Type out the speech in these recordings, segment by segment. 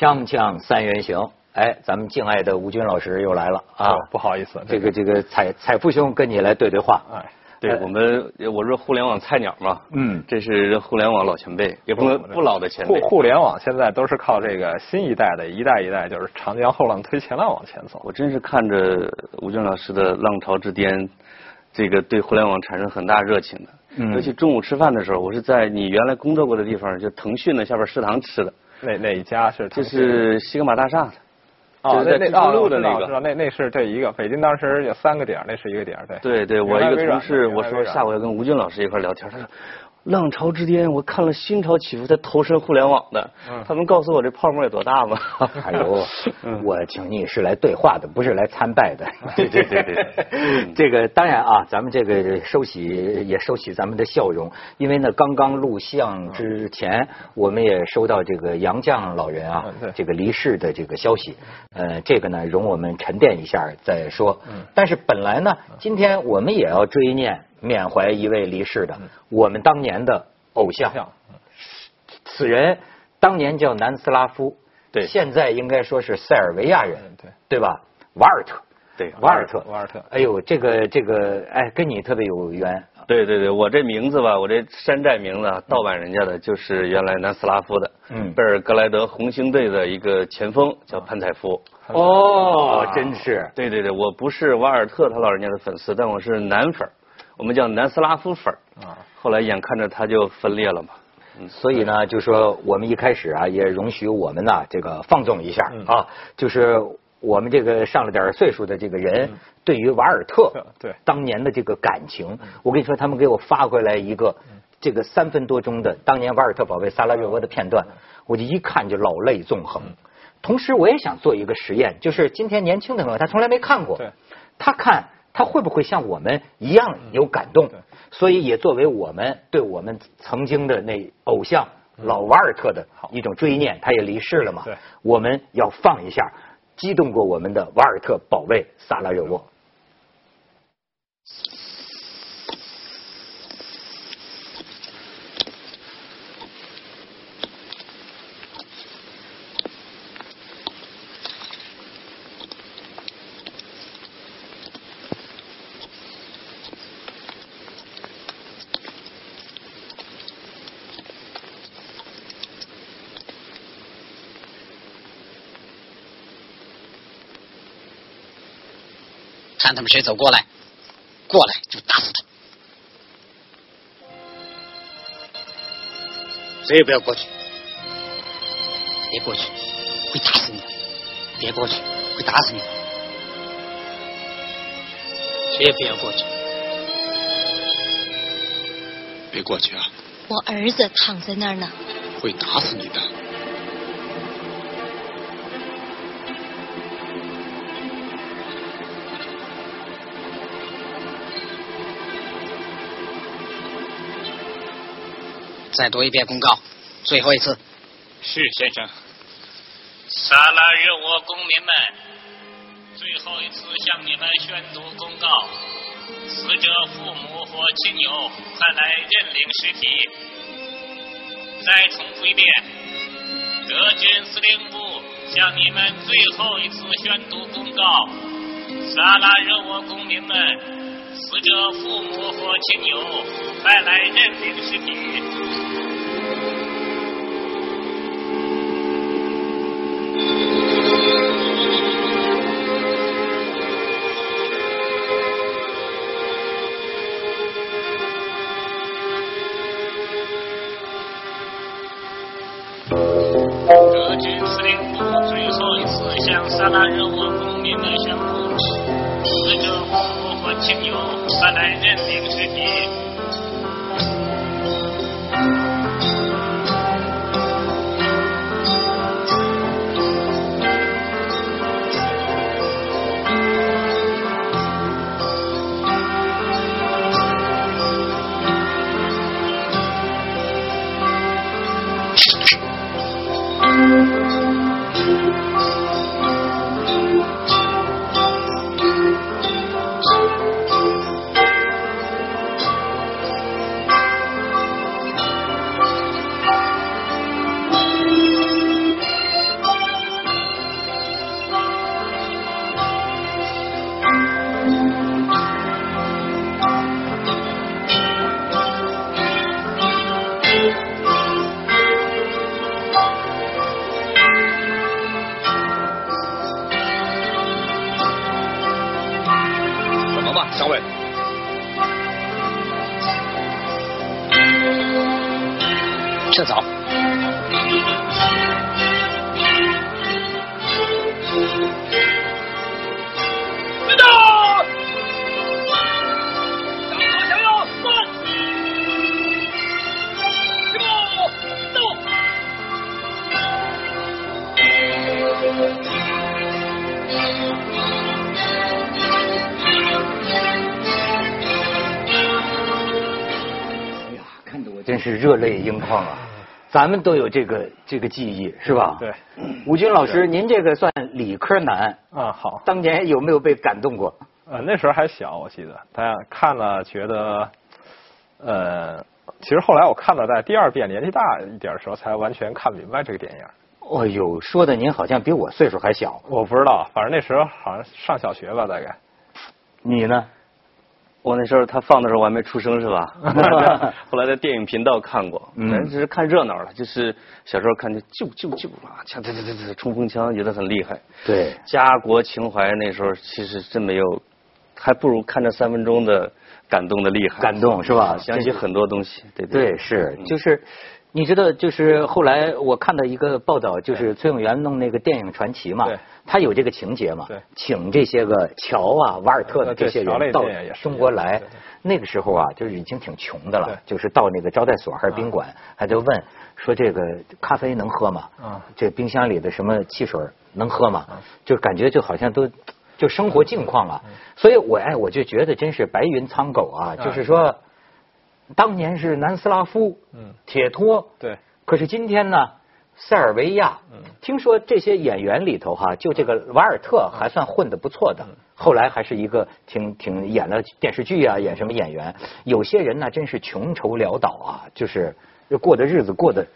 锵锵三人行，哎，咱们敬爱的吴军老师又来了啊！不好意思，这个这个彩彩富兄跟你来对对话。哎，对我们，我是互联网菜鸟嘛，嗯，这是互联网老前辈，也不能不老的前辈。互互联网现在都是靠这个新一代的一代一代，就是长江后浪推前浪往前走。我真是看着吴军老师的《浪潮之巅》，这个对互联网产生很大热情的。嗯。尤其中午吃饭的时候，我是在你原来工作过的地方，就腾讯的下边食堂吃的。哪哪一家是？这是西格玛大厦的。哦，那那道路的那个，那那是这一个。北京当时有三个点，那是一个点，对。对对，我一个同事，我说下午要跟吴军老师一块聊天，他说。浪潮之巅，我看了心潮起伏才投身互联网的。他们告诉我这泡沫有多大吗？还有，我请你是来对话的，不是来参拜的。对对对对，这个当然啊，咱们这个收起也收起咱们的笑容，因为呢，刚刚录像之前，我们也收到这个杨绛老人啊，这个离世的这个消息。呃，这个呢，容我们沉淀一下再说。但是本来呢，今天我们也要追念。缅怀一位离世的我们当年的偶像，此人当年叫南斯拉夫，对，现在应该说是塞尔维亚人，对，对吧？瓦尔特，对，瓦尔特，瓦尔特，哎呦，这个这个，哎，跟你特别有缘。对对对，我这名字吧，我这山寨名字盗版人家的，就是原来南斯拉夫的，嗯，贝尔格莱德红星队的一个前锋叫潘采夫。哦，真是。对对对，我不是瓦尔特他老人家的粉丝，但我是男粉。我们叫南斯拉夫粉啊，后来眼看着他就分裂了嘛，所以呢，就说我们一开始啊，也容许我们呢这个放纵一下啊，就是我们这个上了点岁数的这个人，对于瓦尔特 对。当年的这个感情，我跟你说，他们给我发回来一个这个三分多钟的当年瓦尔特保卫萨拉热窝的片段，我就一看就老泪纵横。同时，我也想做一个实验，就是今天年轻的朋友他从来没看过，他看。他会不会像我们一样有感动？所以也作为我们对我们曾经的那偶像老瓦尔特的一种追念，他也离世了嘛。我们要放一下激动过我们的瓦尔特保卫萨拉热窝。看他们谁走过来，过来就打死他。谁也不要过去，别过去，会打死你的。别过去，会打死你的。谁也不要过去，别过去啊！我儿子躺在那儿呢。会打死你的。再读一遍公告，最后一次。是先生。萨拉热窝公民们，最后一次向你们宣读公告：死者父母或亲友快来认领尸体。再重复一遍，德军司令部向你们最后一次宣读公告：萨拉热窝公民们，死者父母或亲友带来认领尸体。是热泪盈眶啊！咱们都有这个这个记忆是吧？对。吴军老师，您这个算理科男，啊，好。当年有没有被感动过？呃，那时候还小，我记得，但看了觉得，呃，其实后来我看了在第二遍年纪大一点的时候，才完全看明白这个电影。哦呦，说的您好像比我岁数还小。我不知道，反正那时候好像上小学吧，大概。你呢？我那时候他放的时候我还没出生是吧？后来在电影频道看过，嗯咱只是看热闹了，就是小时候看就救救救啊，枪这这这这冲锋枪觉得很厉害。对，家国情怀那时候其实真没有，还不如看这三分钟的感动的厉害。感动是吧？想起很多东西，对对对是，就是你知道，就是后来我看到一个报道，就是崔永元弄那个电影传奇嘛，他有这个情节嘛，请这些个乔啊、瓦尔特的这些人到中国来那个时候啊，就是已经挺穷的了，就是到那个招待所还是宾馆，还就问说这个咖啡能喝吗？嗯这冰箱里的什么汽水能喝吗？就感觉就好像都就生活境况啊，所以我哎我就觉得真是白云苍狗啊，就是说当年是南斯拉夫，嗯。铁托，对，可是今天呢，塞尔维亚，嗯。听说这些演员里头哈，就这个瓦尔特还算混得不错嗯。的，后来还是一个挺挺演了电视剧啊，演什么演员。有些人呢，真是穷愁潦倒啊，就是过的日子过得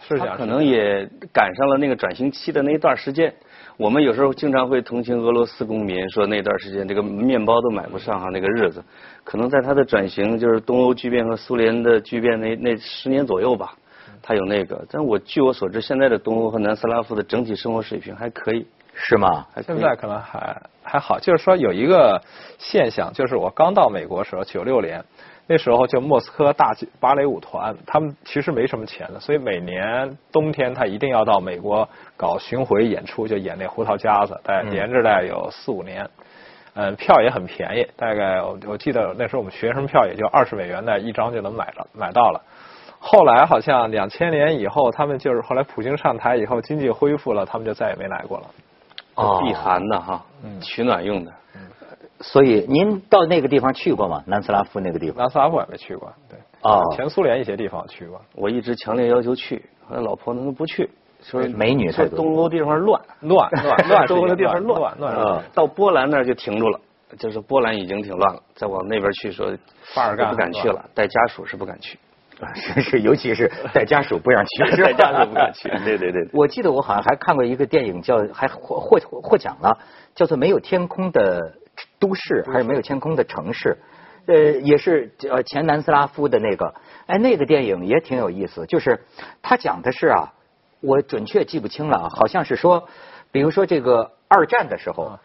是。他可能也赶上了那个转型期的那一段时间。我们有时候经常会同情俄罗斯公民，说那段时间这个面包都买不上哈，那个日子，可能在他的转型，就是东欧巨变和苏联的巨变那那十年左右吧，他有那个。但我据我所知，现在的东欧和南斯拉夫的整体生活水平还可以，是吗？现在可能还还好，就是说有一个现象，就是我刚到美国时候，九六年那时候就莫斯科大芭蕾舞团，他们其实没什么钱的，所以每年冬天他一定要到美国搞巡回演出，就演那胡桃夹子，大概连着大概有四五年。嗯，票也很便宜，大概我我记得那时候我们学生票也就二十美元的一张就能买了买到了。后来好像两千年以后，他们就是后来普京上台以后，经济恢复了，他们就再也没来过了。哦避寒的哈，取暖用的。所以您到那个地方去过吗？南斯拉夫那个地方？南斯拉夫也没去过，对。哦前苏联一些地方去过。我一直强烈要求去，后来老婆能不去，说美女太多说东欧地方乱，乱乱乱东欧的地方乱乱乱啊到波兰那儿就停住了，就是波兰已经挺乱了，再往那边去说，巴尔干不敢去了，带家属是不敢去，是是，尤其是带家属不让去，带家属不敢去，对对对。我记得我好像还看过一个电影叫，还获获获奖了，叫做《没有天空的都市》还是《没有天空的城市》，呃，也是呃前南斯拉夫的那个，哎，那个电影也挺有意思，就是他讲的是啊，我准确记不清了啊，好像是说，比如说这个二战的时候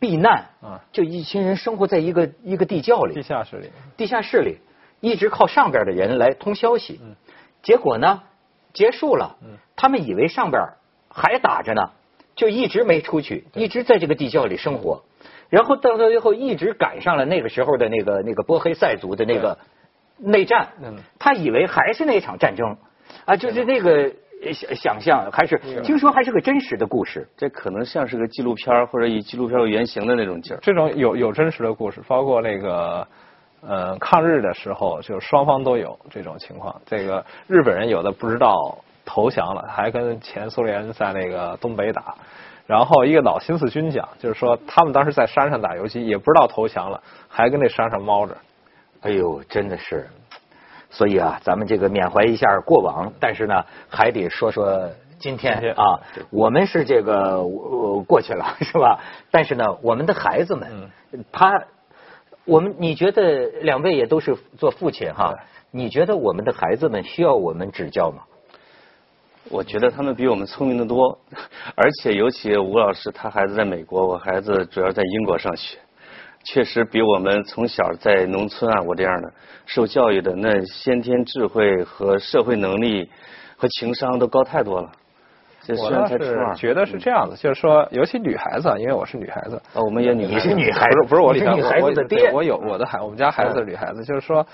避难啊，就一群人生活在一个一个地窖里，地下室里。地下室里，一直靠上边的人来通消息。嗯。结果呢，结束了嗯，他们以为上边还打着呢，就一直没出去，一直在这个地窖里生活。然后到最后一直赶上了那个时候的那个那个波黑塞族的那个内战嗯，他以为还是那场战争啊，就是那个想象还是听说还是个真实的故事。这可能像是个纪录片或者以纪录片为原型的那种劲儿。这种有有真实的故事，包括那个呃抗日的时候，就双方都有这种情况。这个日本人有的不知道投降了，还跟前苏联在那个东北打。然后一个老新四军讲，就是说他们当时在山上打游击，也不知道投降了，还跟那山上猫着。哎呦，真的是，所以啊，咱们这个缅怀一下过往，但是呢，还得说说今天啊。我们是这个、呃过去了，是吧？但是呢，我们的孩子们，他，我们你觉得两位也都是做父亲哈？你觉得我们的孩子们需要我们指教吗？我觉得他们比我们聪明的多，而且尤其吴老师他孩子在美国，我孩子主要在英国上学，确实比我们从小在农村啊我这样的受教育的那先天智慧和社会能力和情商都高太多了。这我是觉得是这样的，就是说，尤其女孩子，啊，因为我是女孩子，哦，我们也女孩你是女孩子，不是不是我女女孩子的爹，我有我的孩，我们家孩子是女孩子，就是说，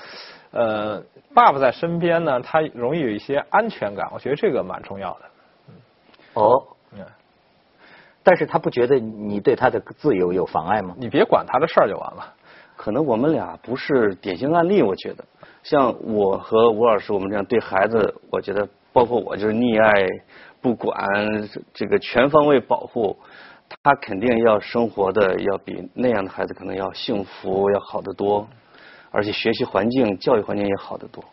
呃，爸爸在身边呢，他容易有一些安全感，我觉得这个蛮重要的。哦，嗯，但是他不觉得你对他的自由有妨碍吗？你别管他的事儿就完了。可能我们俩不是典型案例，我觉得，像我和吴老师，我们这样对孩子，我觉得包括我就是溺爱、不管这个全方位保护，他肯定要生活的要比那样的孩子可能要幸福要好得多，而且学习环境、教育环境也好得多。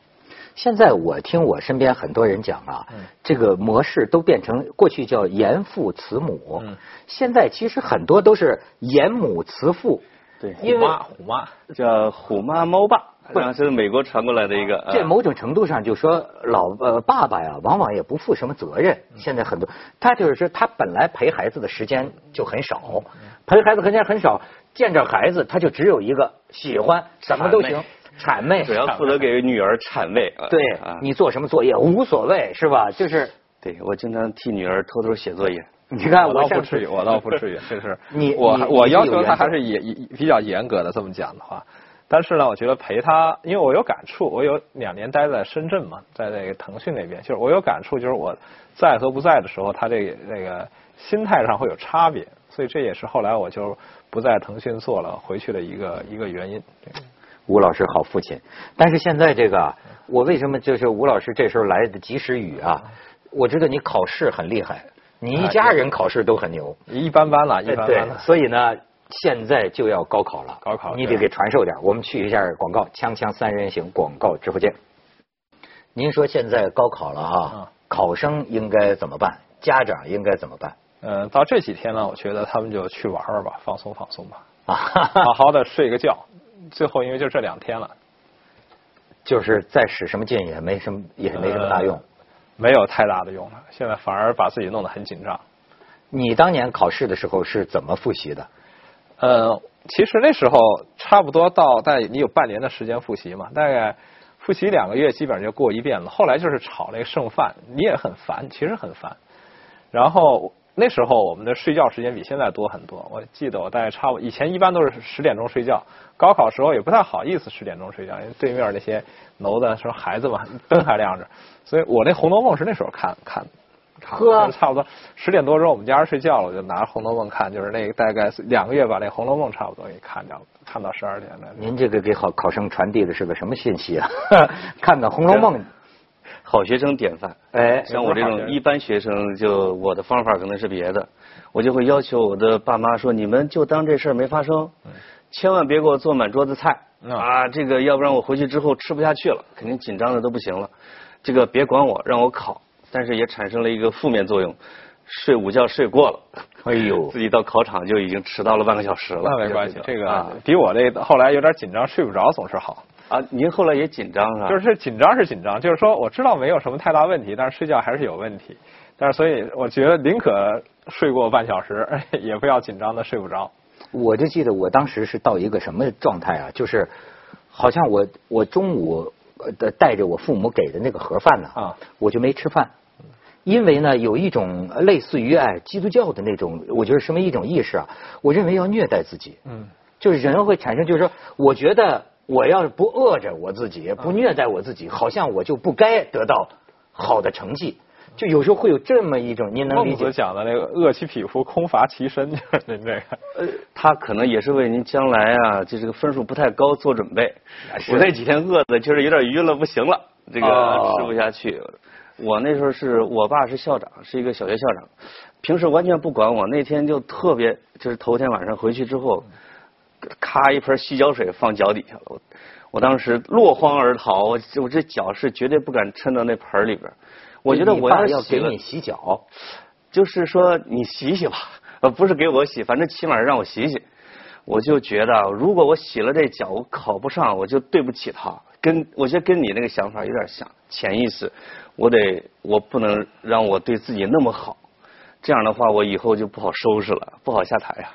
现在我听我身边很多人讲啊，这个模式都变成过去叫严父慈母，嗯现在其实很多都是严母慈父。对，虎妈，虎妈，叫虎妈猫爸，不然后这是美国传过来的一个。这啊某种程度上就说老呃爸爸呀，往往也不负什么责任。现在很多他就是说他本来陪孩子的时间就很少，陪孩子时间很少，见着孩子他就只有一个喜欢，什么都行，谄媚。主要负责给女儿谄媚。啊对啊，你做什么作业无所谓是吧？就是对我经常替女儿偷偷写作业。你看我倒不至于，我倒不至于，就是你我我要求他还是也也比较严格的这么讲的话，但是呢，我觉得陪他，因为我有感触，我有两年待在深圳嘛，在那个腾讯那边，就是我有感触，就是我在和不在的时候，他这个那个心态上会有差别，所以这也是后来我就不在腾讯做了，回去的一个一个原因。吴老师好父亲，但是现在这个啊，我为什么就是吴老师这时候来的及时雨啊？我知道你考试很厉害，你一家人考试都很牛，一般般了，一般般，了。所以呢，现在就要高考了，高考对你得给传授点。我们去一下广告，锵锵三人行广告直播间。您说现在高考了啊嗯，考生应该怎么办？家长应该怎么办？嗯、到这几天呢，我觉得他们就去玩玩吧，放松放松吧，啊，好好的睡个觉。最后因为就这两天了，就是再使什么劲也没什么，也没什么大用。呃没有太大的用了。现在反而把自己弄得很紧张。你当年考试的时候是怎么复习的？呃，其实那时候差不多到大概你有半年的时间复习嘛，大概复习两个月基本上就过一遍了。后来就是炒那个剩饭，你也很烦，其实很烦。然后那时候我们的睡觉时间比现在多很多。我记得我大概差不以前一般都是十点钟睡觉，高考时候也不太好意思十点钟睡觉，因为对面那些楼的说孩子嘛灯还亮着，所以我那《红楼梦》是那时候看看。呵差不多十点多钟，我们家人睡觉了，我就拿着《红楼梦》看，就是那个大概两个月把那《红楼梦》差不多给看掉了，看到十二点了。您这个给好考生传递的是个什么信息啊？看看《红楼梦》，好学生典范。哎，像我这种一般学生，就我的方法可能是别的，我就会要求我的爸妈说：你们就当这事儿没发生，千万别给我做满桌子菜嗯啊！这个要不然我回去之后吃不下去了，肯定紧张的都不行了。这个别管我，让我考，但是也产生了一个负面作用，睡午觉睡过了，哎呦 自己到考场就已经迟到了半个小时了。那没关系，这个啊比我这后来有点紧张睡不着总是好。啊，您后来也紧张是吧？就是紧张是紧张，就是说我知道没有什么太大问题，但是睡觉还是有问题。但是所以我觉得宁可睡过半小时，也不要紧张的睡不着。我就记得我当时是到一个什么状态啊？就是好像我我中午呃的带着我父母给的那个盒饭呢，啊我就没吃饭，因为呢有一种类似于哎基督教的那种，我觉得什么一种意识啊，我认为要虐待自己，嗯，就是人会产生，就是说，我觉得我要是不饿着我自己，不虐待我自己，好像我就不该得到好的成绩。就有时候会有这么一种，您能理解孟子？讲的那个饿其匹夫，空乏其身，就是您这个。呃，他可能也是为您将来啊，就这个分数不太高做准备。我那几天饿的，就是有点晕了，不行了，这个哦吃不下去。我那时候是我爸是校长，是一个小学校长，平时完全不管我。那天就特别，就是头天晚上回去之后，咔一盆洗脚水放脚底下了。我我当时落荒而逃，我我这脚是绝对不敢抻到那盆里边。我觉得我要给你洗脚，就是说你洗洗吧，呃，不是给我洗，反正起码让我洗洗。我就觉得，如果我洗了这脚，我考不上，我就对不起他。跟我觉得跟你那个想法有点像，潜意识，我得我不能让我对自己那么好，这样的话我以后就不好收拾了，不好下台呀、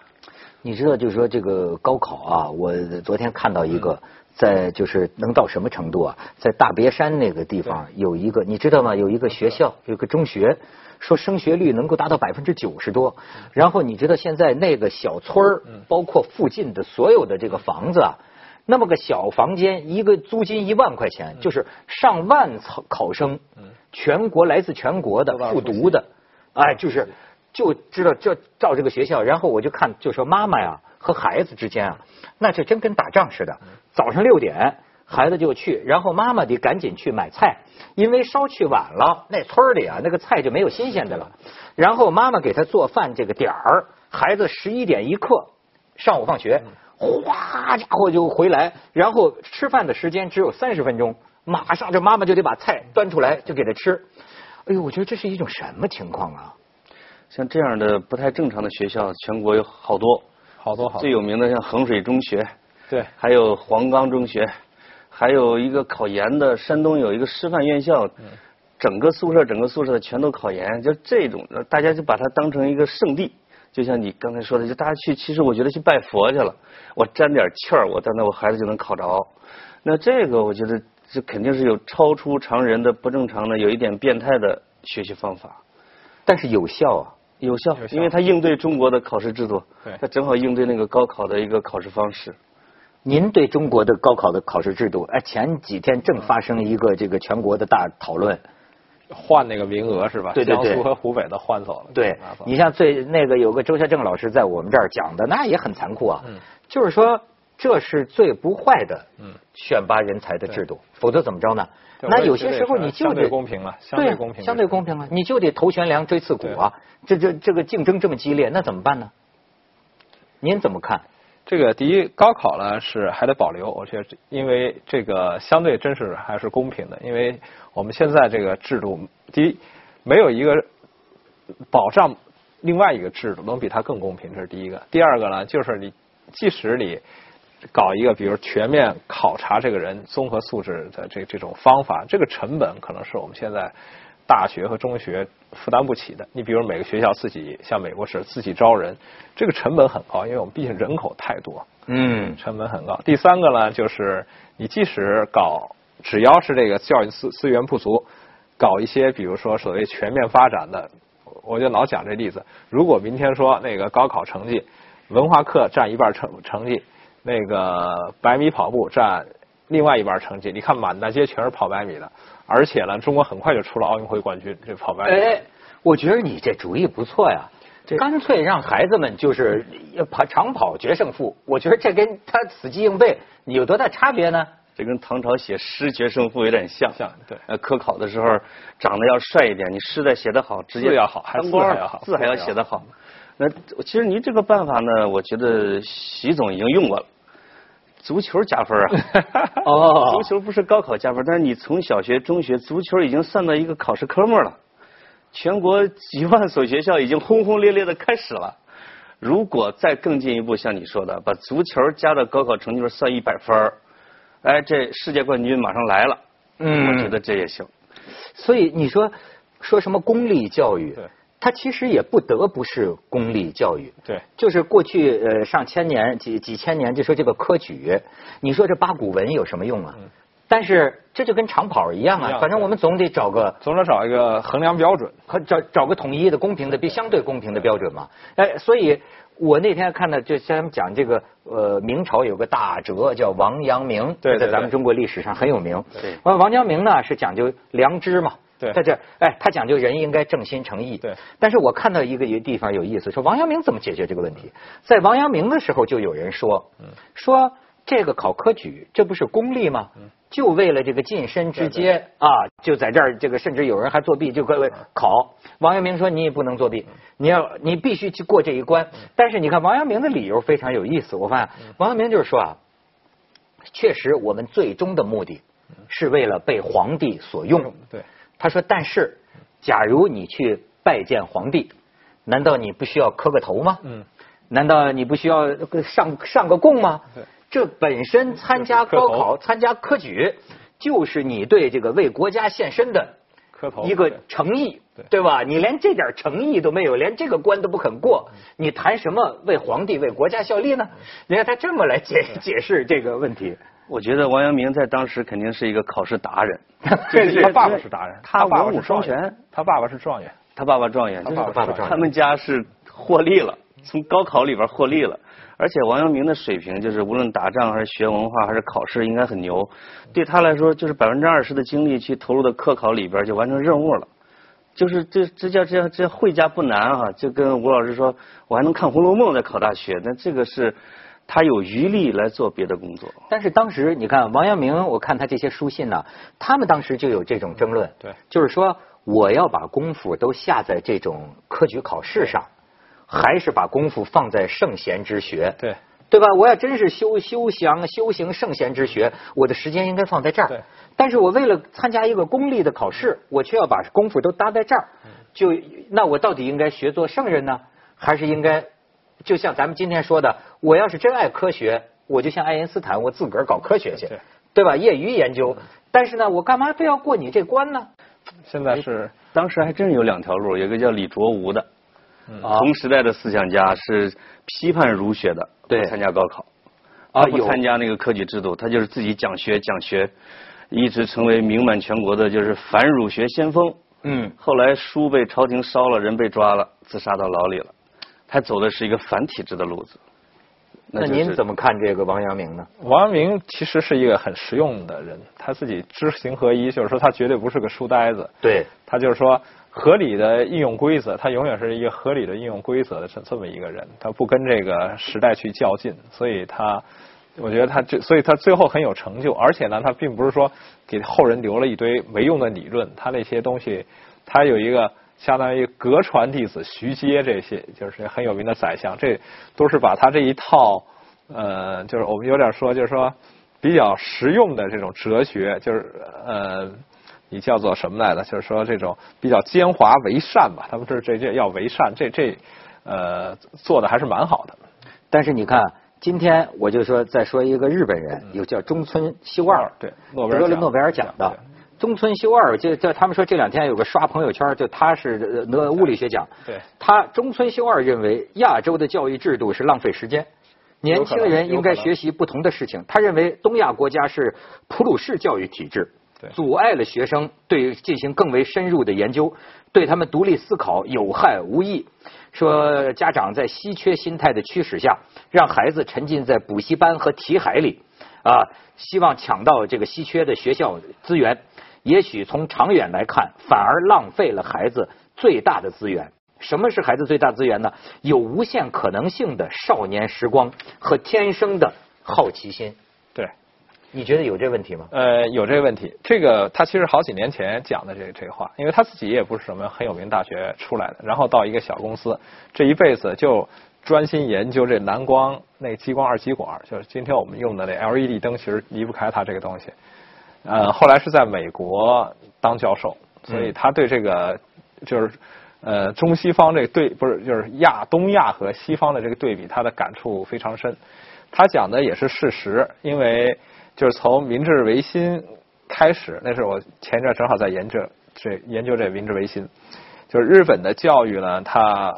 你知道，就是说这个高考啊，我昨天看到一个在就是能到什么程度啊？在大别山那个地方有一个，你知道吗？有一个学校，有个中学，说升学率能够达到百分之九十多。然后你知道现在那个小村儿，包括附近的所有的这个房子啊，那么个小房间，一个租金一万块钱，就是上万考考生，全国来自全国的复读的，哎，就是就知道就照这个学校，然后我就看，就说妈妈呀和孩子之间啊，那这真跟打仗似的。早上六点，孩子就去，然后妈妈得赶紧去买菜，因为稍去晚了，那村里啊那个菜就没有新鲜的了。然后妈妈给他做饭这个点儿，孩子十一点一刻上午放学，哗家伙就回来，然后吃饭的时间只有三十分钟，马上这妈妈就得把菜端出来就给他吃。哎呦，我觉得这是一种什么情况啊？像这样的不太正常的学校，全国有好多，好多好多最有名的像衡水中学，对，还有黄冈中学，还有一个考研的山东有一个师范院校，整个宿舍整个宿舍全都考研，就这种大家就把它当成一个圣地，就像你刚才说的，就大家去，其实我觉得去拜佛去了，我沾点气儿，我在那我孩子就能考着，那这个我觉得这肯定是有超出常人的不正常的，有一点变态的学习方法。但是有效啊。有效因为他应对中国的考试制度，对它正好应对那个高考的一个考试方式。您对中国的高考的考试制度，哎，前几天正发生一个这个全国的大讨论。换那个名额是吧？对对对江苏和湖北的换走了。对你像最那个有个周孝正老师在我们这儿讲的，那也很残酷啊。嗯就是说这是最不坏的嗯选拔人才的制度，否则怎么着呢？那有些时候你就得对公平了相对公平相对公平了，你就得头悬梁锥刺股啊！这这这个竞争这么激烈，那怎么办呢？您怎么看？这个第一，高考呢是还得保留，我觉得，因为这个相对真是还是公平的，因为我们现在这个制度，第一没有一个保障另外一个制度能比它更公平，这是第一个。第二个呢，就是你即使你搞一个比如全面考察这个人综合素质的这这种方法，这个成本可能是我们现在大学和中学负担不起的。你比如每个学校自己像美国是自己招人，这个成本很高，因为我们毕竟人口太多，嗯成本很高。第三个呢，就是你即使搞，只要是这个教育资资源不足，搞一些比如说所谓全面发展的，我就老讲这例子。如果明天说那个高考成绩，文化课占一半成成绩，那个百米跑步占另外一半成绩，你看满大街全是跑百米的，而且呢，中国很快就出了奥运会冠军，这跑百米。哎，我觉得你这主意不错呀。干脆让孩子们就是跑长跑决胜负，我觉得这跟他死记硬背有多大差别呢？这跟唐朝写诗决胜负有点像。像对呃，科考的时候长得要帅一点，你诗再写得好，直接字要好还字还要好字还要写得好。那其实您这个办法呢，我觉得习总已经用过了。足球加分啊！哦足球不是高考加分，但是你从小学、中学，足球已经算到一个考试科目了。全国几万所学校已经轰轰烈烈的开始了。如果再更进一步，像你说的，把足球加到高考成绩上算一百分儿，哎，这世界冠军马上来了。嗯我觉得这也行。所以你说说什么公立教育对，它其实也不得不是公立教育。对就是过去呃上千年几几千年，就说这个科举，你说这八股文有什么用啊？但是这就跟长跑一样啊，反正我们总得找个总得找一个衡量标准。和找找个统一的、公平的、比相对公平的标准嘛。哎，所以我那天看到，就像他们讲这个，呃，明朝有个大哲叫王阳明，对对在咱们中国历史上很有名。对完王阳明呢是讲究良知嘛。对他这哎，他讲究人应该正心诚意。对。但是我看到一个一个地方有意思，说王阳明怎么解决这个问题？在王阳明的时候就有人说，说这个考科举，这不是功利吗？就为了这个晋升之阶啊，就在这儿，这个甚至有人还作弊，就各位考。王阳明说你也不能作弊，你要你必须去过这一关。但是你看王阳明的理由非常有意思，我发现王阳明就是说啊，确实我们最终的目的是为了被皇帝所用。对，他说，但是假如你去拜见皇帝，难道你不需要磕个头吗？嗯，难道你不需要上上个供吗？这本身参加高考、参加科举，就是你对这个为国家献身的磕头一个诚意，对对吧？你连这点诚意都没有，连这个关都不肯过，嗯你谈什么为皇帝、为国家效力呢？你看他这么来解解释这个问题。我觉得王阳明在当时肯定是一个考试达人，他爸爸是达人，他他爸爸文武双全，他爸爸是状元。他爸爸状元，他爸爸状元他们家是获利了，从高考里边获利了。而且王阳明的水平，就是无论打仗还是学文化还是考试，应该很牛。对他来说，就是百分之二十的精力去投入到科考里边，就完成任务了。就是这这叫这叫这会家不难啊！就跟吴老师说，我还能看《红楼梦》在考大学，那这个是他有余力来做别的工作。但是当时你看王阳明，我看他这些书信呢、他们当时就有这种争论，对就是说我要把功夫都下在这种科举考试上，还是把功夫放在圣贤之学？对，对吧？我要真是修修行修行圣贤之学，我的时间应该放在这儿。对但是我为了参加一个功利的考试，我却要把功夫都搭在这儿，就那我到底应该学做圣人呢，还是应该就像咱们今天说的，我要是真爱科学，我就像爱因斯坦，我自个儿搞科学去对，对吧？业余研究。但是呢，我干嘛非要过你这关呢？现在是当时还真有两条路，有一个叫李卓吾的，啊同时代的思想家是批判儒学的，对不参加高考，啊他不参加那个科举制度，他就是自己讲学讲学，一直成为名满全国的就是反儒学先锋。嗯，后来书被朝廷烧了，人被抓了，自杀到牢里了。他走的是一个反体制的路子。那就是您怎么看这个王阳明呢？王阳明其实是一个很实用的人，他自己知行合一，就是说他绝对不是个书呆子，对，他就是说合理的应用规则，他永远是一个合理的应用规则的这这么一个人，他不跟这个时代去较劲，所以他，我觉得他这，所以他最后很有成就，而且呢，他并不是说给后人留了一堆没用的理论，他那些东西，他有一个。相当于隔传弟子徐阶这些，就是很有名的宰相，这都是把他这一套，呃，就是我们有点说，就是说比较实用的这种哲学，就是呃，你叫做什么来着？就是说这种比较奸猾为善吧，他们这这这要为善，这这呃做的还是蛮好的。但是你看，今天我就说再说一个日本人，有叫中村修二，对诺贝尔得了诺贝尔奖的。中村修二，就就他们说这两天有个刷朋友圈，就他是得物理学奖。对他中村修二认为亚洲的教育制度是浪费时间，年轻人应该学习不同的事情。他认为东亚国家是普鲁士教育体制，对阻碍了学生对进行更为深入的研究，对他们独立思考有害无益。说家长在稀缺心态的驱使下，让孩子沉浸在补习班和题海里，啊，希望抢到这个稀缺的学校资源。也许从长远来看，反而浪费了孩子最大的资源。什么是孩子最大资源呢？有无限可能性的少年时光和天生的好奇心。对，你觉得有这问题吗？呃，有这个问题。这个他其实好几年前讲的这这个话，因为他自己也不是什么很有名大学出来的，然后到一个小公司，这一辈子就专心研究这蓝光那激光二极管，就是今天我们用的那 LED 灯，其实离不开他这个东西。呃，后来是在美国当教授，所以他对这个就是呃中西方这个对不是就是亚东亚和西方的这个对比，他的感触非常深。他讲的也是事实，因为就是从明治维新开始，那是我前一阵正好在研究这研究这明治维新，就是日本的教育呢，它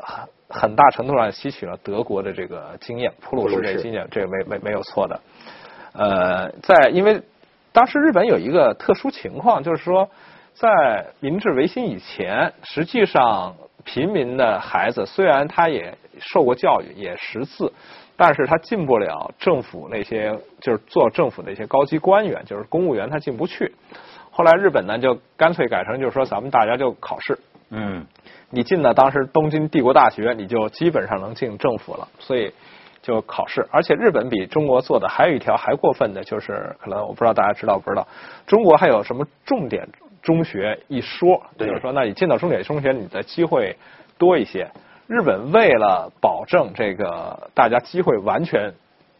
很大程度上吸取了德国的这个经验，普鲁士这个经验，这个没没没有错的。呃，在因为当时日本有一个特殊情况，就是说，在明治维新以前，实际上平民的孩子虽然他也受过教育，也识字，但是他进不了政府那些，就是做政府的一些高级官员，就是公务员，他进不去。后来日本呢，就干脆改成就是说，咱们大家就考试，嗯，你进了当时东京帝国大学，你就基本上能进政府了，所以就考试。而且日本比中国做的还有一条还过分的，就是可能我不知道大家知道不知道，中国还有什么重点中学一说，就是说，那你进到重点中学，你的机会多一些。日本为了保证这个大家机会完全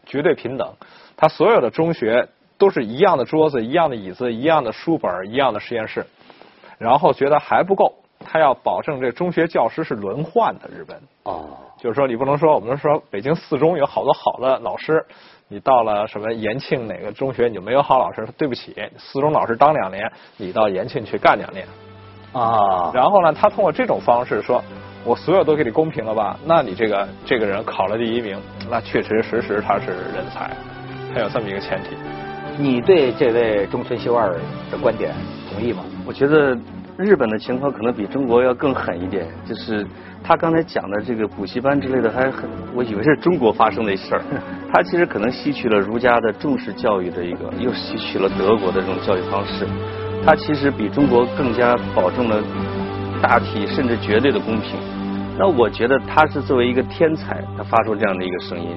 绝对平等，它所有的中学都是一样的桌子、一样的椅子、一样的书本、一样的实验室，然后觉得还不够，他要保证这中学教师是轮换的。日本哦，就是说，你不能说我们说北京四中有好多好的老师，你到了什么延庆哪个中学你就没有好老师，对不起，四中老师当两年，你到延庆去干两年。啊，然后呢，他通过这种方式说，我所有都给你公平了吧？那你这个这个人考了第一名，那确确实实他是人才，他有这么一个前提。你对这位中村修二的观点同意吗？我觉得日本的情况可能比中国要更狠一点，就是他刚才讲的这个补习班之类的，还很，我以为是中国发生的事儿，他其实可能吸取了儒家的重视教育的一个，又吸取了德国的这种教育方式，他其实比中国更加保证了大体甚至绝对的公平。那我觉得他是作为一个天才，他发出这样的一个声音。